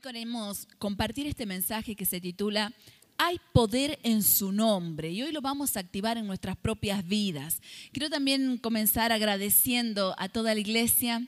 queremos compartir este mensaje que se titula Hay poder en su nombre y hoy lo vamos a activar en nuestras propias vidas. Quiero también comenzar agradeciendo a toda la iglesia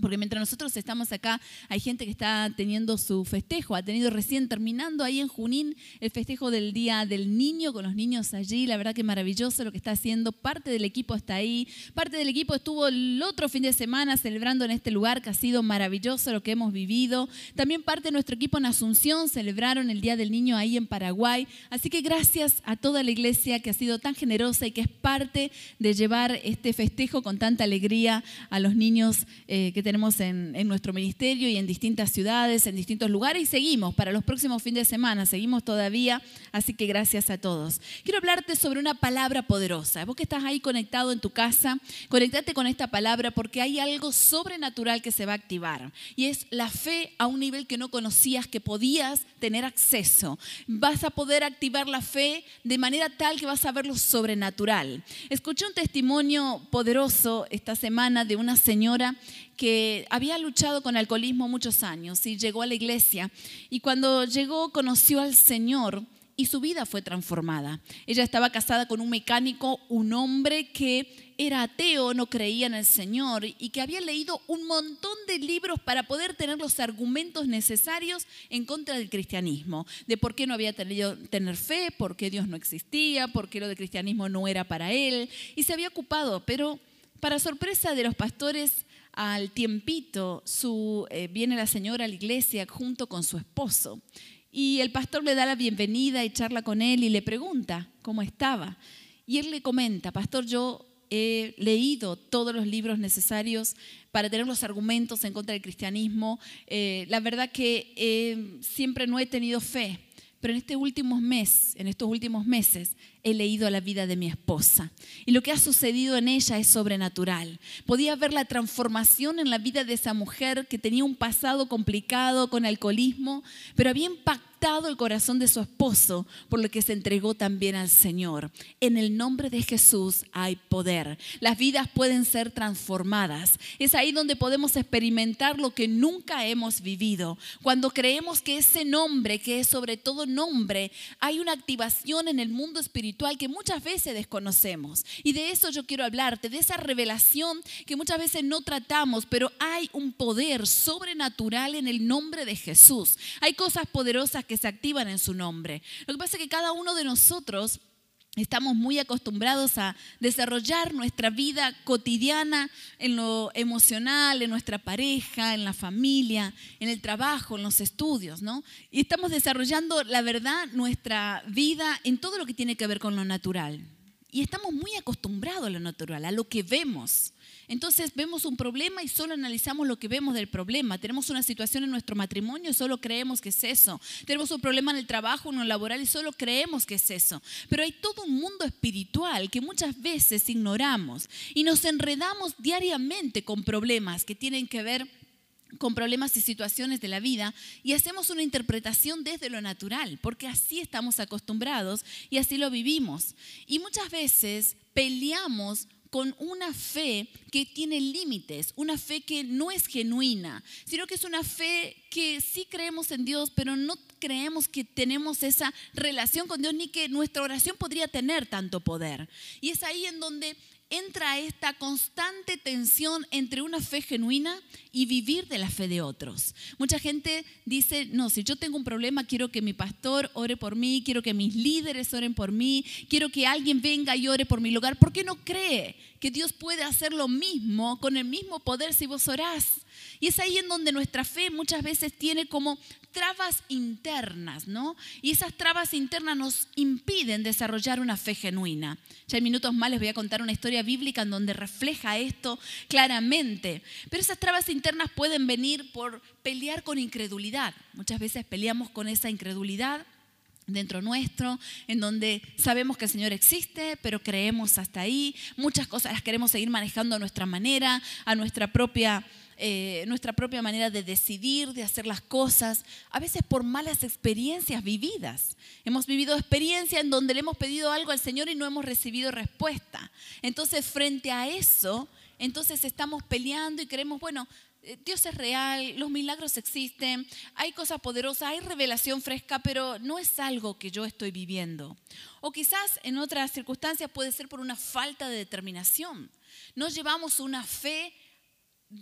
porque mientras nosotros estamos acá, hay gente que está teniendo su festejo, ha tenido recién terminando ahí en Junín el festejo del Día del Niño, con los niños allí, la verdad que maravilloso lo que está haciendo, parte del equipo está ahí, parte del equipo estuvo el otro fin de semana celebrando en este lugar, que ha sido maravilloso lo que hemos vivido, también parte de nuestro equipo en Asunción celebraron el Día del Niño ahí en Paraguay, así que gracias a toda la iglesia que ha sido tan generosa y que es parte de llevar este festejo con tanta alegría a los niños eh, que tenemos en, en, nuestro ministerio y en distintas ciudades, en distintos lugares y seguimos para los próximos fines de semana, seguimos todavía, así que gracias a todos. Quiero hablarte sobre una palabra poderosa. Vos que estás ahí conectado en tu casa, conectate con esta palabra porque hay algo sobrenatural que se va a activar y es la fe a un nivel que no conocías que podías tener acceso. Vas a poder activar la fe de manera tal que vas a ver lo sobrenatural. Escuché un testimonio poderoso esta semana de una señora que había luchado con alcoholismo muchos años y llegó a la iglesia y cuando llegó conoció al Señor y su vida fue transformada. Ella estaba casada con un mecánico, un hombre que era ateo, no creía en el Señor y que había leído un montón de libros para poder tener los argumentos necesarios en contra del cristianismo, de por qué no había tenido tener fe, por qué Dios no existía, por qué lo del cristianismo no era para él y se había ocupado, pero para sorpresa de los pastores al tiempito su, eh, viene la señora a la iglesia junto con su esposo y el pastor le da la bienvenida y charla con él y le pregunta cómo estaba. Y él le comenta, pastor, yo he leído todos los libros necesarios para tener los argumentos en contra del cristianismo. Eh, la verdad que eh, siempre no he tenido fe, pero en este último mes, en estos últimos meses, he leído la vida de mi esposa. Y lo que ha sucedido en ella es sobrenatural. Podía ver la transformación en la vida de esa mujer que tenía un pasado complicado con alcoholismo, pero había impactado el corazón de su esposo, por lo que se entregó también al Señor. En el nombre de Jesús hay poder. Las vidas pueden ser transformadas. Es ahí donde podemos experimentar lo que nunca hemos vivido. Cuando creemos que ese nombre, que es sobre todo nombre, hay una activación en el mundo espiritual que muchas veces desconocemos. Y de eso yo quiero hablarte, de esa revelación que muchas veces no tratamos, pero hay un poder sobrenatural en el nombre de Jesús. Hay cosas poderosas que se activan en su nombre. Lo que pasa es que cada uno de nosotros Estamos muy acostumbrados a desarrollar nuestra vida cotidiana en lo emocional, en nuestra pareja, en la familia, en el trabajo, en los estudios, ¿no? Y estamos desarrollando, la verdad, nuestra vida en todo lo que tiene que ver con lo natural. Y estamos muy acostumbrados a lo natural, a lo que vemos. Entonces vemos un problema y solo analizamos lo que vemos del problema. Tenemos una situación en nuestro matrimonio y solo creemos que es eso. Tenemos un problema en el trabajo, en lo laboral y solo creemos que es eso. Pero hay todo un mundo espiritual que muchas veces ignoramos y nos enredamos diariamente con problemas que tienen que ver con problemas y situaciones de la vida y hacemos una interpretación desde lo natural, porque así estamos acostumbrados y así lo vivimos. Y muchas veces peleamos con una fe que tiene límites, una fe que no es genuina, sino que es una fe que sí creemos en Dios, pero no creemos que tenemos esa relación con Dios ni que nuestra oración podría tener tanto poder. Y es ahí en donde entra esta constante tensión entre una fe genuina y vivir de la fe de otros. Mucha gente dice, no, si yo tengo un problema, quiero que mi pastor ore por mí, quiero que mis líderes oren por mí, quiero que alguien venga y ore por mi lugar. ¿Por qué no cree que Dios puede hacer lo mismo con el mismo poder si vos orás? Y es ahí en donde nuestra fe muchas veces tiene como trabas internas, ¿no? Y esas trabas internas nos impiden desarrollar una fe genuina. Ya en minutos más les voy a contar una historia bíblica en donde refleja esto claramente. Pero esas trabas internas pueden venir por pelear con incredulidad. Muchas veces peleamos con esa incredulidad dentro nuestro, en donde sabemos que el Señor existe, pero creemos hasta ahí. Muchas cosas las queremos seguir manejando a nuestra manera, a nuestra propia eh, nuestra propia manera de decidir, de hacer las cosas, a veces por malas experiencias vividas. Hemos vivido experiencias en donde le hemos pedido algo al Señor y no hemos recibido respuesta. Entonces, frente a eso, entonces estamos peleando y queremos, bueno, Dios es real, los milagros existen, hay cosas poderosas, hay revelación fresca, pero no es algo que yo estoy viviendo. O quizás en otras circunstancias puede ser por una falta de determinación. No llevamos una fe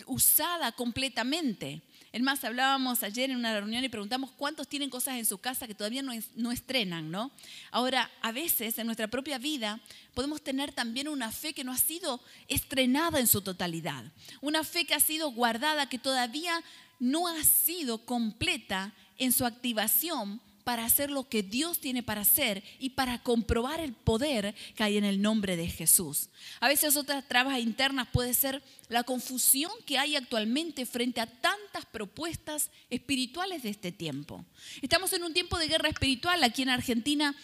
usada completamente. Es más, hablábamos ayer en una reunión y preguntamos cuántos tienen cosas en su casa que todavía no, no, estrenan, ¿no? Ahora, a veces en nuestra propia vida podemos tener también una fe que no ha sido estrenada en su totalidad. Una fe que ha sido guardada, que todavía no ha sido completa en su activación para hacer lo que Dios tiene para hacer y para comprobar el poder que hay en el nombre de Jesús. A veces otras trabas internas puede ser la confusión que hay actualmente frente a tantas propuestas espirituales de este tiempo. Estamos en un tiempo de guerra espiritual aquí en Argentina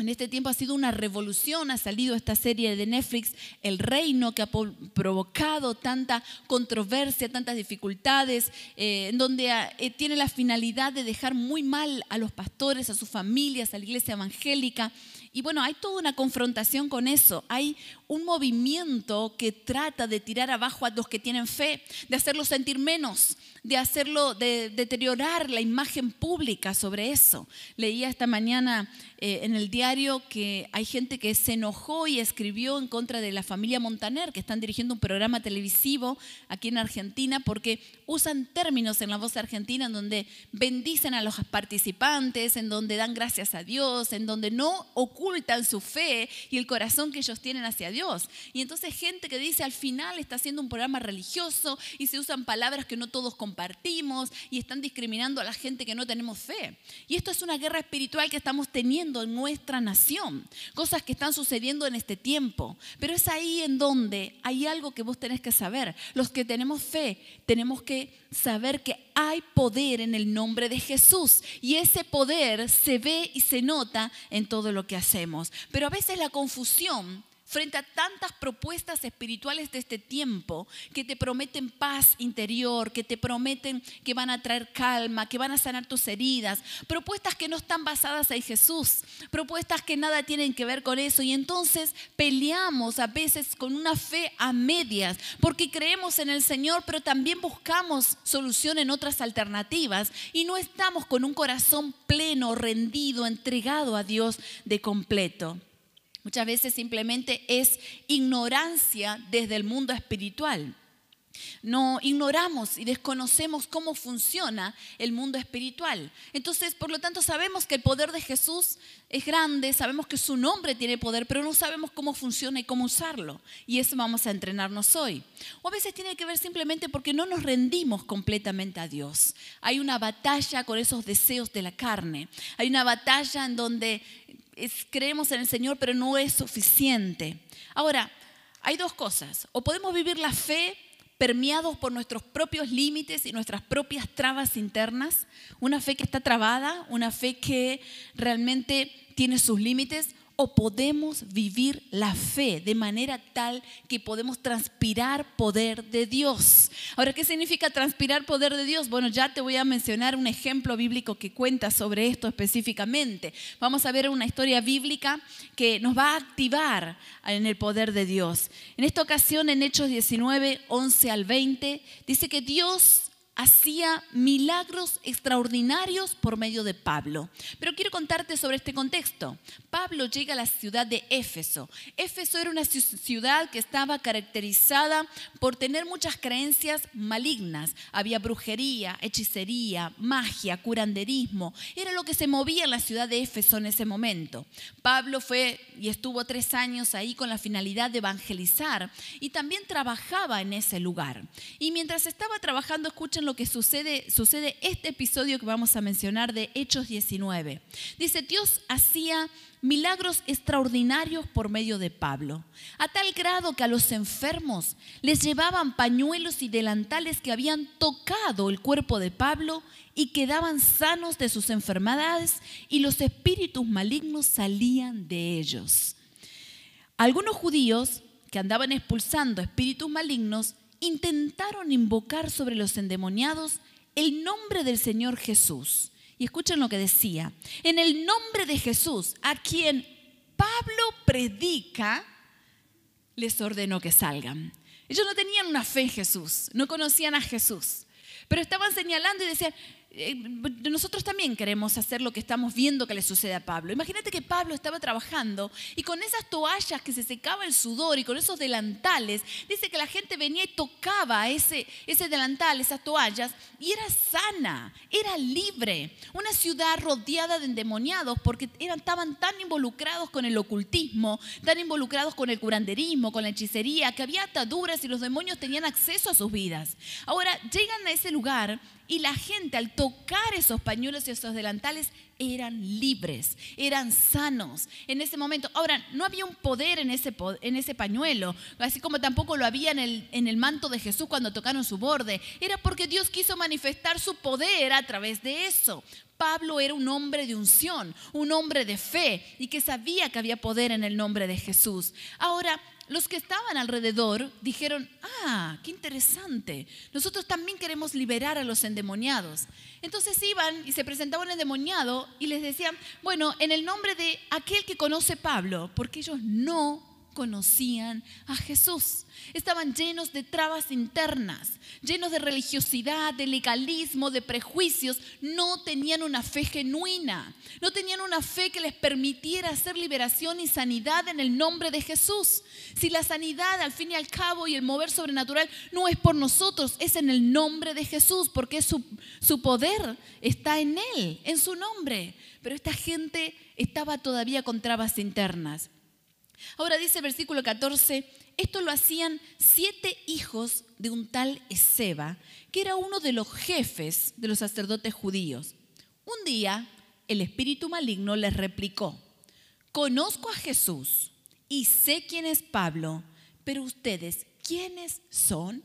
en este tiempo ha sido una revolución, ha salido esta serie de Netflix, El Reino, que ha provocado tanta controversia, tantas dificultades, eh, en donde eh, tiene la finalidad de dejar muy mal a los pastores, a sus familias, a la iglesia evangélica. Y bueno, hay toda una confrontación con eso. Hay un movimiento que trata de tirar abajo a los que tienen fe, de hacerlos sentir menos, de hacerlo, de deteriorar la imagen pública sobre eso. Leía esta mañana eh, en el diario que hay gente que se enojó y escribió en contra de la familia Montaner, que están dirigiendo un programa televisivo aquí en Argentina, porque usan términos en la voz argentina en donde bendicen a los participantes, en donde dan gracias a Dios, en donde no ocultan su fe y el corazón que ellos tienen hacia Dios y entonces gente que dice al final está haciendo un programa religioso y se usan palabras que no todos y están discriminando a la gente que no tenemos fe. Y esto es una guerra espiritual que estamos teniendo en nuestra nación, cosas que están sucediendo en este tiempo. Pero es ahí en donde hay algo que vos tenés que saber. Los que tenemos fe tenemos que saber que hay poder en el nombre de Jesús y ese poder se ve y se nota en todo lo que hacemos. Pero a veces la confusión frente a tantas propuestas espirituales de este tiempo que te prometen paz interior, que te prometen que van a traer calma, que van a sanar tus heridas, propuestas que no están basadas en Jesús, propuestas que nada tienen que ver con eso. Y entonces peleamos a veces con una fe a medias, porque creemos en el Señor, pero también buscamos solución en otras alternativas y no estamos con un corazón pleno, rendido, entregado a Dios de completo. Muchas veces simplemente es ignorancia desde el mundo espiritual. No ignoramos y desconocemos cómo funciona el mundo espiritual. Entonces, por lo tanto, sabemos que el poder de Jesús es grande, sabemos que su nombre tiene poder, pero no sabemos cómo funciona y cómo usarlo. Y eso vamos a entrenarnos hoy. O a veces tiene que ver simplemente porque no nos rendimos completamente a Dios. Hay una batalla con esos deseos de la carne. Hay una batalla en donde creemos en el Señor, pero no es suficiente. Ahora, hay dos cosas. O podemos vivir la fe permeados por nuestros propios límites y nuestras propias trabas internas, una fe que está trabada, una fe que realmente tiene sus límites, o podemos vivir la fe de manera tal que podemos transpirar poder de Dios. Ahora, ¿qué significa transpirar poder de Dios? Bueno, ya te voy a mencionar un ejemplo bíblico que cuenta sobre esto específicamente. Vamos a ver una historia bíblica que nos va a activar en el poder de Dios. En esta ocasión, en Hechos 19, 11 al 20, dice que Dios hacía milagros extraordinarios por medio de Pablo. Pero quiero contarte sobre este contexto. Pablo llega a la ciudad de Éfeso. Éfeso era una ciudad que estaba caracterizada por tener muchas creencias malignas. Había brujería, hechicería, magia, curanderismo. Era lo que se movía en la ciudad de Éfeso en ese momento. Pablo fue y estuvo tres años ahí con la finalidad de evangelizar y también trabajaba en ese lugar. Y mientras estaba trabajando, escuchen lo que sucede, sucede este episodio que vamos a mencionar de Hechos 19. Dice, Dios hacía milagros extraordinarios por medio de Pablo, a tal grado que a los enfermos les llevaban pañuelos y delantales que habían tocado el cuerpo de Pablo y quedaban sanos de sus enfermedades y los espíritus malignos salían de ellos. Algunos judíos que andaban expulsando espíritus malignos intentaron invocar sobre los endemoniados el nombre del Señor Jesús. Y escuchen lo que decía. En el nombre de Jesús, a quien Pablo predica, les ordenó que salgan. Ellos no tenían una fe en Jesús, no conocían a Jesús, pero estaban señalando y decían, nosotros también queremos hacer lo que estamos viendo que le sucede a Pablo. Imagínate que Pablo estaba trabajando y con esas toallas que se secaba el sudor y con esos delantales, dice que la gente venía y tocaba ese, ese delantal, esas toallas, y era sana, era libre. Una ciudad rodeada de endemoniados porque eran, estaban tan involucrados con el ocultismo, tan involucrados con el curanderismo, con la hechicería, que había ataduras y los demonios tenían acceso a sus vidas. Ahora llegan a ese lugar y la gente al tocar esos pañuelos y esos delantales eran libres, eran sanos en ese momento. Ahora, no había un poder en ese, en ese pañuelo, así como tampoco lo había en el, en el manto de Jesús cuando tocaron su borde. Era porque Dios quiso manifestar su poder a través de eso. Pablo era un hombre de unción, un hombre de fe y que sabía que había poder en el nombre de Jesús. Ahora, los que estaban alrededor dijeron, ah, qué interesante, nosotros también queremos liberar a los endemoniados. Entonces iban y se presentaba un endemoniado y les decían, bueno, en el nombre de aquel que conoce Pablo, porque ellos no conocían a Jesús. Estaban llenos de trabas internas, llenos de religiosidad, de legalismo, de prejuicios. No tenían una fe genuina, no tenían una fe que les permitiera hacer liberación y sanidad en el nombre de Jesús. Si la sanidad al fin y al cabo y el mover sobrenatural no es por nosotros, es en el nombre de Jesús, porque su, poder está en Él, en su nombre. Pero esta gente estaba todavía con trabas internas. Ahora dice el versículo 14, esto lo hacían siete hijos de un tal Ezeba, que era uno de los jefes de los sacerdotes judíos. Un día el espíritu maligno les replicó, conozco a Jesús y sé quién es Pablo, pero ustedes, ¿quiénes son?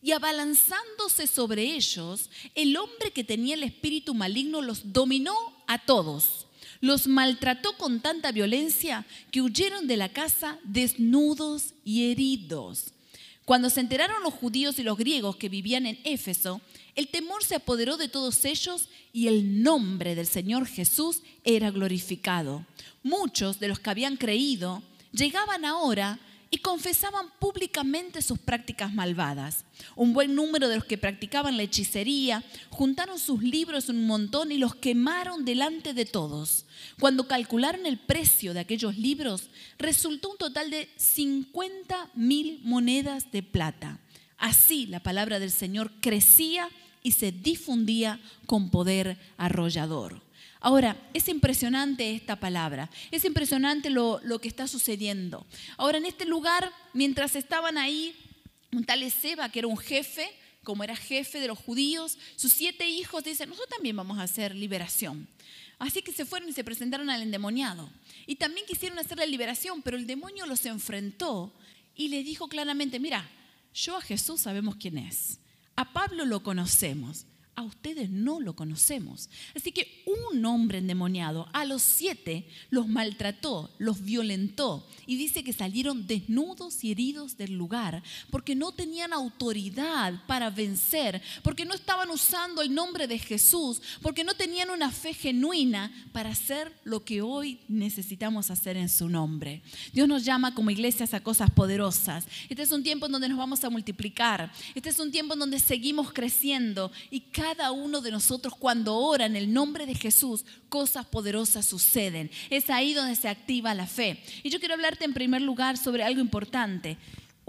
Y abalanzándose sobre ellos, el hombre que tenía el espíritu maligno los dominó a todos los maltrató con tanta violencia que huyeron de la casa desnudos y heridos. Cuando se enteraron los judíos y los griegos que vivían en Éfeso, el temor se apoderó de todos ellos y el nombre del Señor Jesús era glorificado. Muchos de los que habían creído llegaban ahora y confesaban públicamente sus prácticas malvadas. Un buen número de los que practicaban la hechicería juntaron sus libros en un montón y los quemaron delante de todos. Cuando calcularon el precio de aquellos libros, resultó un total de 50 mil monedas de plata. Así la palabra del Señor crecía y se difundía con poder arrollador. Ahora, es impresionante esta palabra, es impresionante lo, que está sucediendo. Ahora, en este lugar, mientras estaban ahí, un tal Ezeba, que era un jefe, como era jefe de los judíos, sus siete hijos dicen, nosotros también vamos a hacer liberación. Así que se fueron y se presentaron al endemoniado. Y también quisieron hacer la liberación, pero el demonio los enfrentó y le dijo claramente, mira, yo a Jesús sabemos quién es, a Pablo lo conocemos, a ustedes no lo conocemos. Así que un hombre endemoniado a los siete los maltrató, los violentó y dice que salieron desnudos y heridos del lugar porque no tenían autoridad para vencer, porque no estaban usando el nombre de Jesús, porque no tenían una fe genuina para hacer lo que hoy necesitamos hacer en su nombre. Dios nos llama como iglesias a cosas poderosas. Este es un tiempo en donde nos vamos a multiplicar. Este es un tiempo en donde seguimos creciendo y cada cada uno de nosotros cuando ora en el nombre de Jesús, cosas poderosas suceden. Es ahí donde se activa la fe. Y yo quiero hablarte en primer lugar sobre algo importante.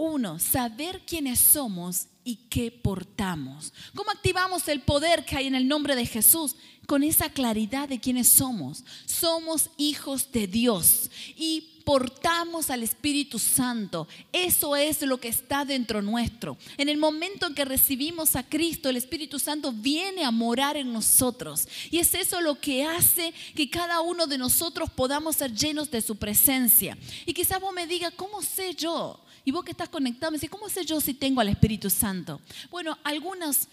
Uno, saber quiénes somos y qué portamos. ¿Cómo activamos el poder que hay en el nombre de Jesús? Con esa claridad de quiénes somos. Somos hijos de Dios y portamos al Espíritu Santo. Eso es lo que está dentro nuestro. En el momento en que recibimos a Cristo, el Espíritu Santo viene a morar en nosotros. Y es eso lo que hace que cada uno de nosotros podamos ser llenos de su presencia. Y quizás vos me digas, ¿cómo sé yo? Y vos que estás conectado, me dices, ¿cómo sé yo si tengo al Espíritu Santo? Bueno, algunos,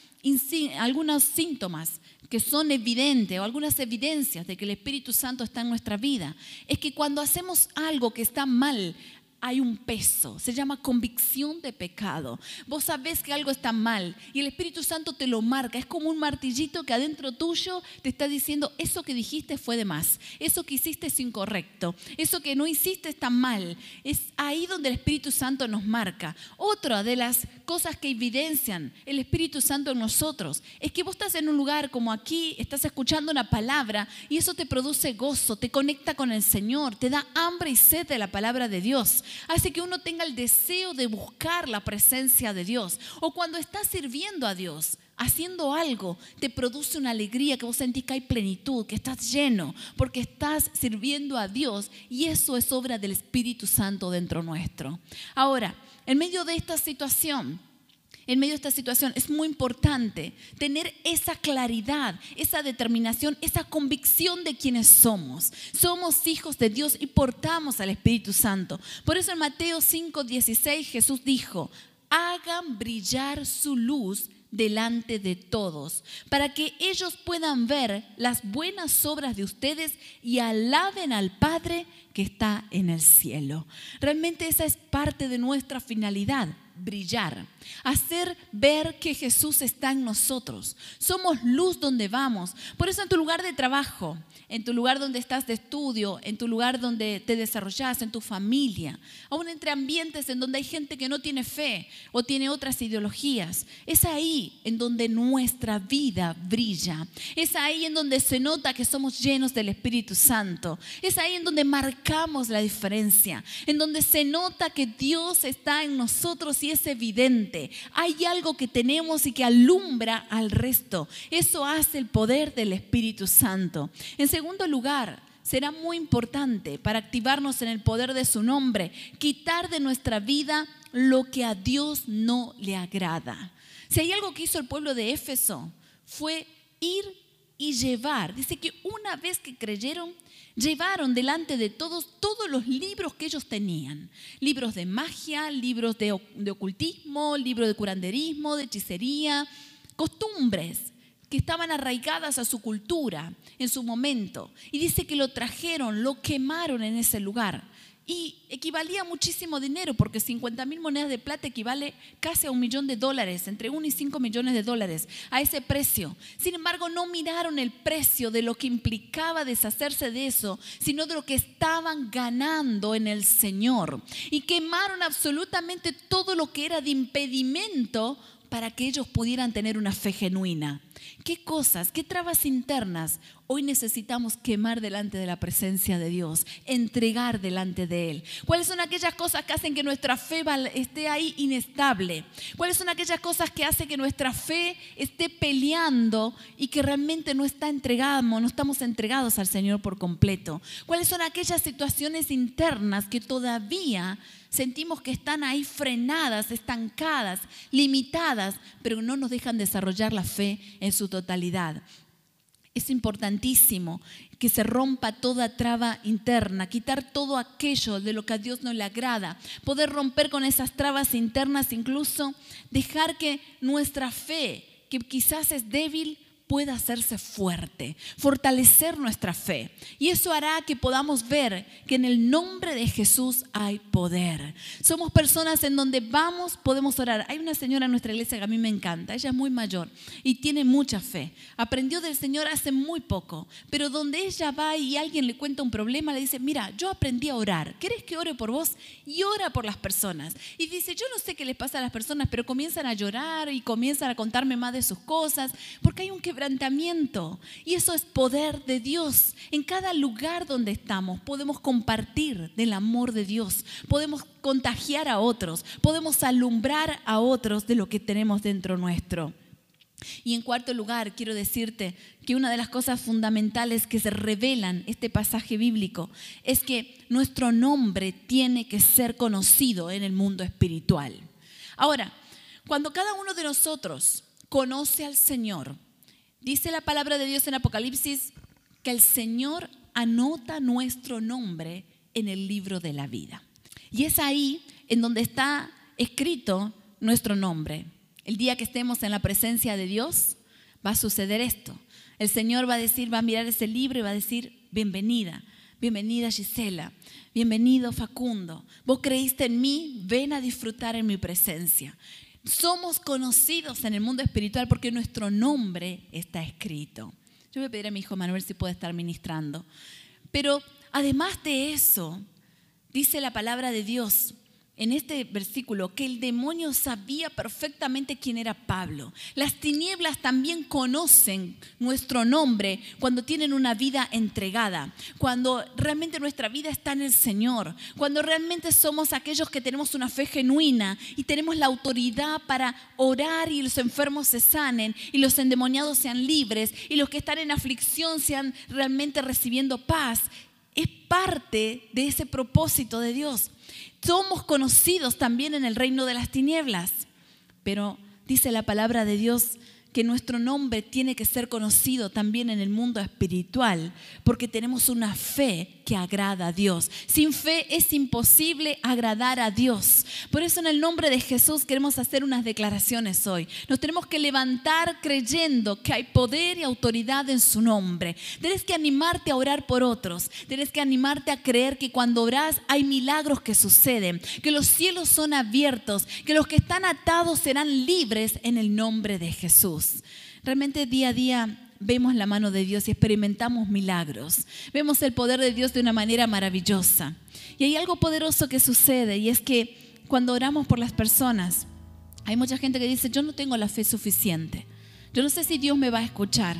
algunos síntomas que son evidentes o algunas evidencias de que el Espíritu Santo está en nuestra vida es que cuando hacemos algo que está mal, hay un peso, se llama convicción de pecado. Vos sabés que algo está mal y el Espíritu Santo te lo marca. Es como un martillito que adentro tuyo te está diciendo, eso que dijiste fue de más, eso que hiciste es incorrecto, eso que no hiciste está mal. Es ahí donde el Espíritu Santo nos marca. Otra de las cosas que evidencian el Espíritu Santo en nosotros es que vos estás en un lugar como aquí, estás escuchando una palabra y eso te produce gozo, te conecta con el Señor, te da hambre y sed de la palabra de Dios hace que uno tenga el deseo de buscar la presencia de Dios. O cuando estás sirviendo a Dios, haciendo algo, te produce una alegría que vos sentís que hay plenitud, que estás lleno, porque estás sirviendo a Dios y eso es obra del Espíritu Santo dentro nuestro. Ahora, en medio de esta situación, en medio de esta situación. Es muy importante tener esa claridad, esa determinación, esa convicción de quienes somos. Somos hijos de Dios y portamos al Espíritu Santo. Por eso en Mateo 5:16 Jesús dijo, hagan brillar su luz delante de todos, para que ellos puedan ver las buenas obras de ustedes y alaben al Padre que está en el cielo. Realmente esa es parte de nuestra finalidad, brillar, hacer ver que Jesús está en nosotros. Somos luz donde vamos. Por eso en tu lugar de trabajo, en tu lugar donde estás de estudio, en tu lugar donde te desarrollas, en tu familia, aún entre ambientes en donde hay gente que no tiene fe o tiene otras ideologías, es ahí en donde nuestra vida brilla. Es ahí en donde se nota que somos llenos del Espíritu Santo. Es ahí en donde marcamos la diferencia, en donde se nota que Dios está en nosotros y es evidente. Hay algo que tenemos y que alumbra al resto. Eso hace el poder del Espíritu Santo. En segundo lugar, será muy importante para activarnos en el poder de su nombre, quitar de nuestra vida lo que a Dios no le agrada. Si hay algo que hizo el pueblo de Éfeso, fue ir y llevar. Dice que una vez que creyeron, llevaron delante de todos todos los libros que ellos tenían. Libros de magia, libros de, ocultismo, libros de curanderismo, de hechicería, costumbres que estaban arraigadas a su cultura en su momento. Y dice que lo trajeron, lo quemaron en ese lugar y equivalía muchísimo dinero, porque 50 mil monedas de plata equivale casi a un millón de dólares, entre 1 y 5 millones de dólares, a ese precio. Sin embargo, no miraron el precio de lo que implicaba deshacerse de eso, sino de lo que estaban ganando en el Señor. Y quemaron absolutamente todo lo que era de impedimento para que ellos pudieran tener una fe genuina. ¿Qué cosas, qué trabas internas hoy necesitamos quemar delante de la presencia de Dios, entregar delante de Él? ¿Cuáles son aquellas cosas que hacen que nuestra fe esté ahí inestable? ¿Cuáles son aquellas cosas que hacen que nuestra fe esté peleando y que realmente no está entregada, no estamos entregados al Señor por completo? ¿Cuáles son aquellas situaciones internas que todavía sentimos que están ahí frenadas, estancadas, limitadas, pero no nos dejan desarrollar la fe en su totalidad. Es importantísimo que se rompa toda traba interna, quitar todo aquello de lo que a Dios no le agrada, poder romper con esas trabas internas, incluso dejar que nuestra fe, que quizás es débil, pueda hacerse fuerte, fortalecer nuestra fe. Y eso hará que podamos ver que en el nombre de Jesús hay poder. Somos personas en donde vamos, podemos orar. Hay una señora en nuestra iglesia que a mí me encanta, ella es muy mayor y tiene mucha fe. Aprendió del Señor hace muy poco, pero donde ella va y alguien le cuenta un problema, le dice, mira, yo aprendí a orar, ¿querés que ore por vos? Y ora por las personas. Y dice, yo no sé qué les pasa a las personas, pero comienzan a llorar y comienzan a contarme más de sus cosas, porque hay un que y eso es poder de Dios. En cada lugar donde estamos podemos compartir del amor de Dios. Podemos contagiar a otros. Podemos alumbrar a otros de lo que tenemos dentro nuestro. Y en cuarto lugar, quiero decirte que una de las cosas fundamentales que se revelan este pasaje bíblico es que nuestro nombre tiene que ser conocido en el mundo espiritual. Ahora, cuando cada uno de nosotros conoce al Señor, Dice la palabra de Dios en Apocalipsis que el Señor anota nuestro nombre en el libro de la vida. Y es ahí en donde está escrito nuestro nombre. El día que estemos en la presencia de Dios, va a suceder esto. El Señor va a decir, va a mirar ese libro y va a decir, bienvenida, Bienvenida Gisela, bienvenido Facundo. Vos creíste en mí, ven a disfrutar en mi presencia. Somos conocidos en el mundo espiritual porque nuestro nombre está escrito. Yo voy a pedir a mi hijo Manuel si puede estar ministrando. Pero además de eso, dice la palabra de Dios en este versículo que el demonio sabía perfectamente quién era Pablo. Las tinieblas también conocen nuestro nombre cuando tienen una vida entregada, cuando realmente nuestra vida está en el Señor, cuando realmente somos aquellos que tenemos una fe genuina y tenemos la autoridad para orar y los enfermos se sanen y los endemoniados sean libres y los que están en aflicción sean realmente recibiendo paz. Es parte de ese propósito de Dios somos conocidos también en el reino de las tinieblas. Pero dice la palabra de Dios que nuestro nombre tiene que ser conocido también en el mundo espiritual, porque tenemos una fe que agrada a Dios. Sin fe es imposible agradar a Dios. Por eso en el nombre de Jesús queremos hacer unas declaraciones hoy. Nos tenemos que levantar creyendo que hay poder y autoridad en su nombre. Tienes que animarte a orar por otros. Tienes que animarte a creer que cuando oras hay milagros que suceden, que los cielos son abiertos, que los que están atados serán libres en el nombre de Jesús. Realmente día a día vemos la mano de Dios y experimentamos milagros. Vemos el poder de Dios de una manera maravillosa. Y hay algo poderoso que sucede y es que cuando oramos por las personas, hay mucha gente que dice, yo no tengo la fe suficiente. Yo no sé si Dios me va a escuchar.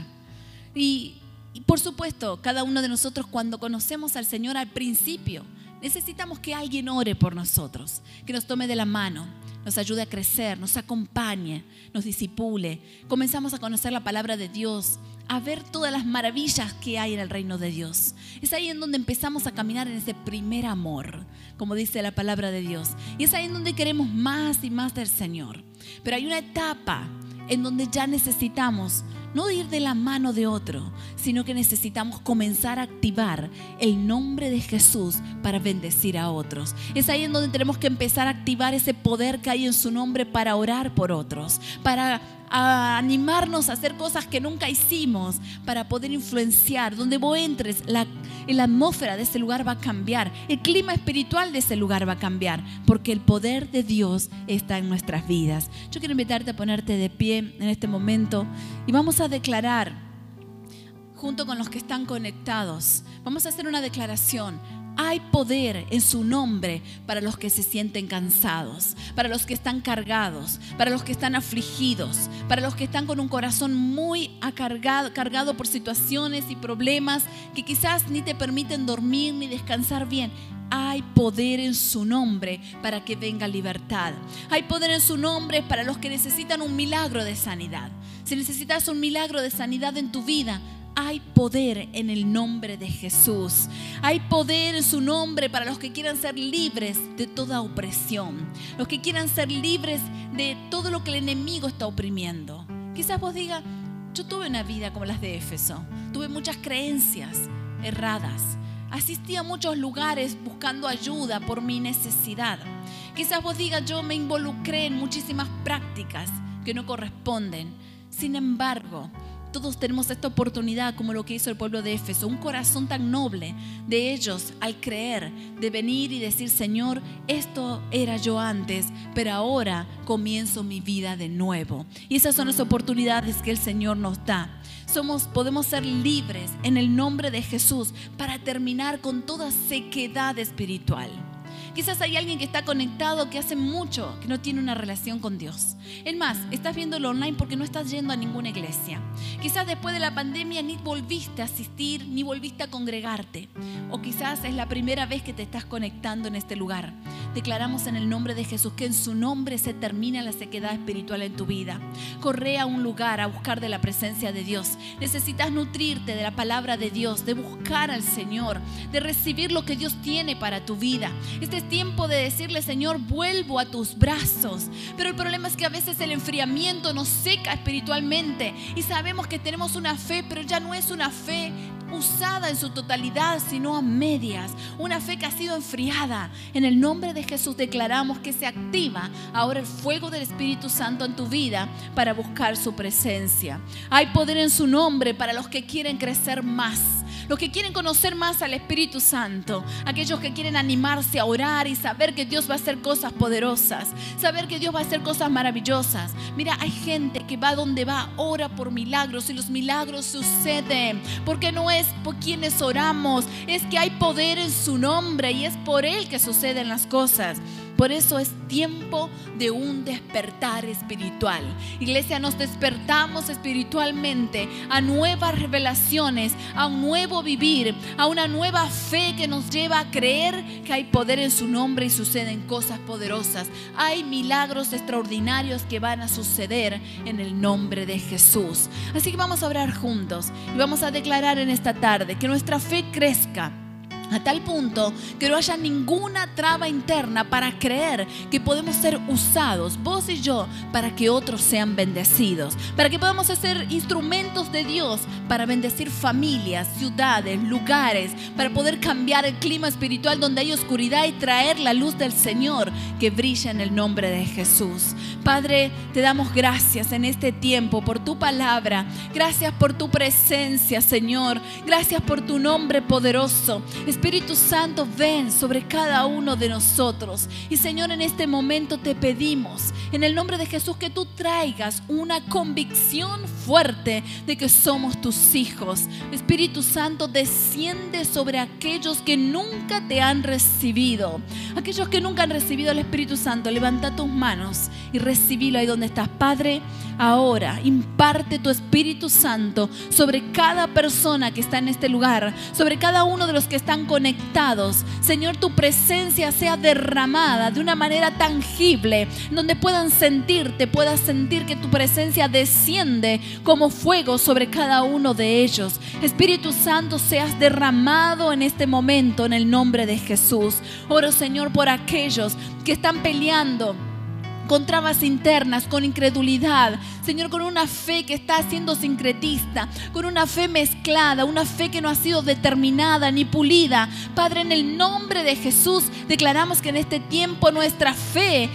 Y, por supuesto, cada uno de nosotros cuando conocemos al Señor al principio, necesitamos que alguien ore por nosotros, que nos tome de la mano nos ayude a crecer, nos acompañe, nos disipule. Comenzamos a conocer la palabra de Dios, a ver todas las maravillas que hay en el reino de Dios. Es ahí en donde empezamos a caminar en ese primer amor, como dice la palabra de Dios. Y es ahí en donde queremos más y más del Señor. Pero hay una etapa en donde ya necesitamos no ir de la mano de otro, sino que necesitamos comenzar a activar el nombre de Jesús para bendecir a otros. Es ahí en donde tenemos que empezar a activar ese poder que hay en su nombre para orar por otros, para animarnos a hacer cosas que nunca hicimos para poder influenciar. Donde vos entres, la, la atmósfera de ese lugar va a cambiar, el clima espiritual de ese lugar va a cambiar, porque el poder de Dios está en nuestras vidas. Yo quiero invitarte a ponerte de pie en este momento y vamos a declarar junto con los que están conectados. Vamos a hacer una declaración. Hay poder en su nombre para los que se sienten cansados, para los que están cargados, para los que están afligidos, para los que están con un corazón muy acargado, cargado por situaciones y problemas que quizás ni te permiten dormir ni descansar bien. Hay poder en su nombre para que venga libertad. Hay poder en su nombre para los que necesitan un milagro de sanidad. Si necesitas un milagro de sanidad en tu vida, hay poder en el nombre de Jesús. Hay poder en su nombre para los que quieran ser libres de toda opresión. Los que quieran ser libres de todo lo que el enemigo está oprimiendo. Quizás vos digas, yo tuve una vida como las de Éfeso. Tuve muchas creencias erradas. Asistí a muchos lugares buscando ayuda por mi necesidad. Quizás vos digas, yo me involucré en muchísimas prácticas que no corresponden. Sin embargo, todos tenemos esta oportunidad como lo que hizo el pueblo de Éfeso, un corazón tan noble de ellos al creer, de venir y decir, Señor, esto era yo antes, pero ahora comienzo mi vida de nuevo. Y esas son las oportunidades que el Señor nos da. Somos, podemos ser libres en el nombre de Jesús para terminar con toda sequedad espiritual. Quizás hay alguien que está conectado que hace mucho que no tiene una relación con Dios. Es más, estás viéndolo online porque no estás yendo a ninguna iglesia. Quizás después de la pandemia ni volviste a asistir, ni volviste a congregarte. O quizás es la primera vez que te estás conectando en este lugar. Declaramos en el nombre de Jesús que en su nombre se termina la sequedad espiritual en tu vida. Corre a un lugar a buscar de la presencia de Dios. Necesitas nutrirte de la palabra de Dios, de buscar al Señor, de recibir lo que Dios tiene para tu vida. Este tiempo de decirle, Señor, vuelvo a tus brazos. Pero el problema es que a veces el enfriamiento nos seca espiritualmente y sabemos que tenemos una fe, pero ya no es una fe usada en su totalidad, sino a medias. Una fe que ha sido enfriada. En el nombre de Jesús declaramos que se activa ahora el fuego del Espíritu Santo en tu vida para buscar su presencia. Hay poder en su nombre para los que quieren crecer más los que quieren conocer más al Espíritu Santo, aquellos que quieren animarse a orar y saber que Dios va a hacer cosas poderosas, saber que Dios va a hacer cosas maravillosas. Mira, hay gente que va donde va, ora por milagros y los milagros suceden, porque no es por quienes oramos, es que hay poder en su nombre y es por Él que suceden las cosas. Por eso es tiempo de un despertar espiritual. Iglesia, nos despertamos espiritualmente a nuevas revelaciones, a un nuevo vivir, a una nueva fe que nos lleva a creer que hay poder en su nombre y suceden cosas poderosas. Hay milagros extraordinarios que van a suceder en el nombre de Jesús. Así que vamos a orar juntos y vamos a declarar en esta tarde que nuestra fe crezca a tal punto que no haya ninguna traba interna para creer que podemos ser usados, vos y yo, para que otros sean bendecidos, para que podamos ser instrumentos de Dios para bendecir familias, ciudades, lugares, para poder cambiar el clima espiritual donde hay oscuridad y traer la luz del Señor que brilla en el nombre de Jesús. Padre, te damos gracias en este tiempo por tu palabra, gracias por tu presencia, Señor, gracias por tu nombre poderoso. Espíritu Santo, ven sobre cada uno de nosotros. Y Señor, en este momento te pedimos, en el nombre de Jesús, que tú traigas una convicción fuerte de que somos tus hijos. Espíritu Santo, desciende sobre aquellos que nunca te han recibido. Aquellos que nunca han recibido al Espíritu Santo, levanta tus manos y recibilo ahí donde estás. Padre, ahora imparte tu Espíritu Santo sobre cada persona que está en este lugar, sobre cada uno de los que están conectados. Señor, tu presencia sea derramada de una manera tangible, donde puedan sentirte, puedas sentir que tu presencia desciende como fuego sobre cada uno de ellos. Espíritu Santo, seas derramado en este momento en el nombre de Jesús. Oro, Señor, por aquellos que están peleando con trabas internas, con incredulidad, Señor, con una fe que está siendo sincretista, con una fe mezclada, una fe que no ha sido determinada ni pulida. Padre, en el nombre de Jesús declaramos que en este tiempo nuestra fe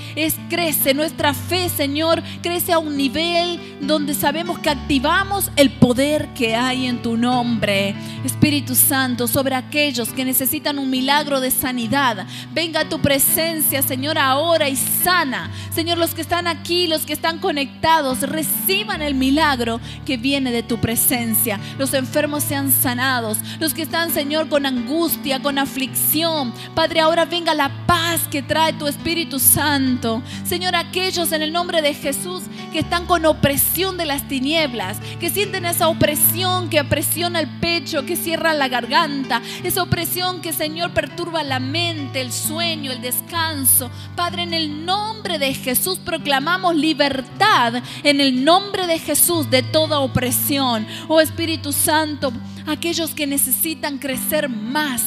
crece, nuestra fe, Señor, crece a un nivel donde sabemos que activamos el poder que hay en tu nombre. Espíritu Santo, sobre aquellos que necesitan un milagro de sanidad, venga tu presencia, Señor, ahora y sana. Señor, los que están aquí, los que están conectados, reciban el milagro que viene de tu presencia. Los enfermos sean sanados, los que están, Señor, con angustia, con aflicción. Padre, ahora venga la paz que trae tu Espíritu Santo. Señor, aquellos en el nombre de Jesús que están con opresión de las tinieblas, que sienten esa opresión que apresiona el pecho, que cierra la garganta, esa opresión que, Señor, perturba la mente, el sueño, el descanso. Padre, en el nombre de Jesús, Jesús proclamamos libertad en el nombre de Jesús de toda opresión. Oh Espíritu Santo, aquellos que necesitan crecer más,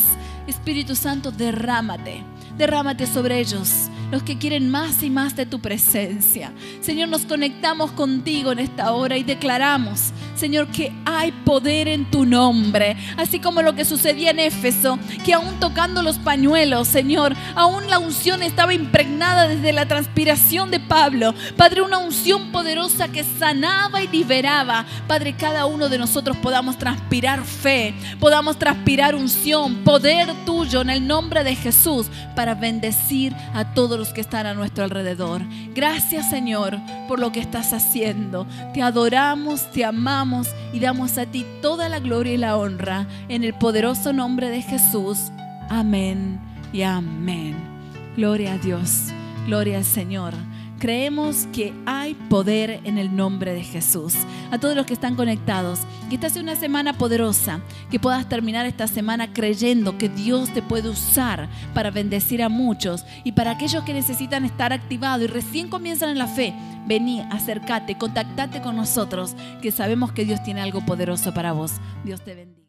Espíritu Santo, derrámate, derrámate sobre ellos los que quieren más y más de tu presencia. Señor, nos conectamos contigo en esta hora y declaramos, Señor, que hay poder en tu nombre, así como lo que sucedía en Éfeso, que aún tocando los pañuelos, Señor, aún la unción estaba impregnada desde la transpiración de Pablo. Padre, una unción poderosa que sanaba y liberaba. Padre, cada uno de nosotros podamos transpirar fe, podamos transpirar unción, poder tuyo en el nombre de Jesús para bendecir a todos los que están a nuestro alrededor. Gracias Señor por lo que estás haciendo. Te adoramos, te amamos y damos a ti toda la gloria y la honra en el poderoso nombre de Jesús. Amén y amén. Gloria a Dios, gloria al Señor. Creemos que hay poder en el nombre de Jesús. A todos los que están conectados, que esta sea una semana poderosa, que puedas terminar esta semana creyendo que Dios te puede usar para bendecir a muchos y para aquellos que necesitan estar activados y recién comienzan en la fe. Vení, acércate, contactate con nosotros, que sabemos que Dios tiene algo poderoso para vos. Dios te bendiga.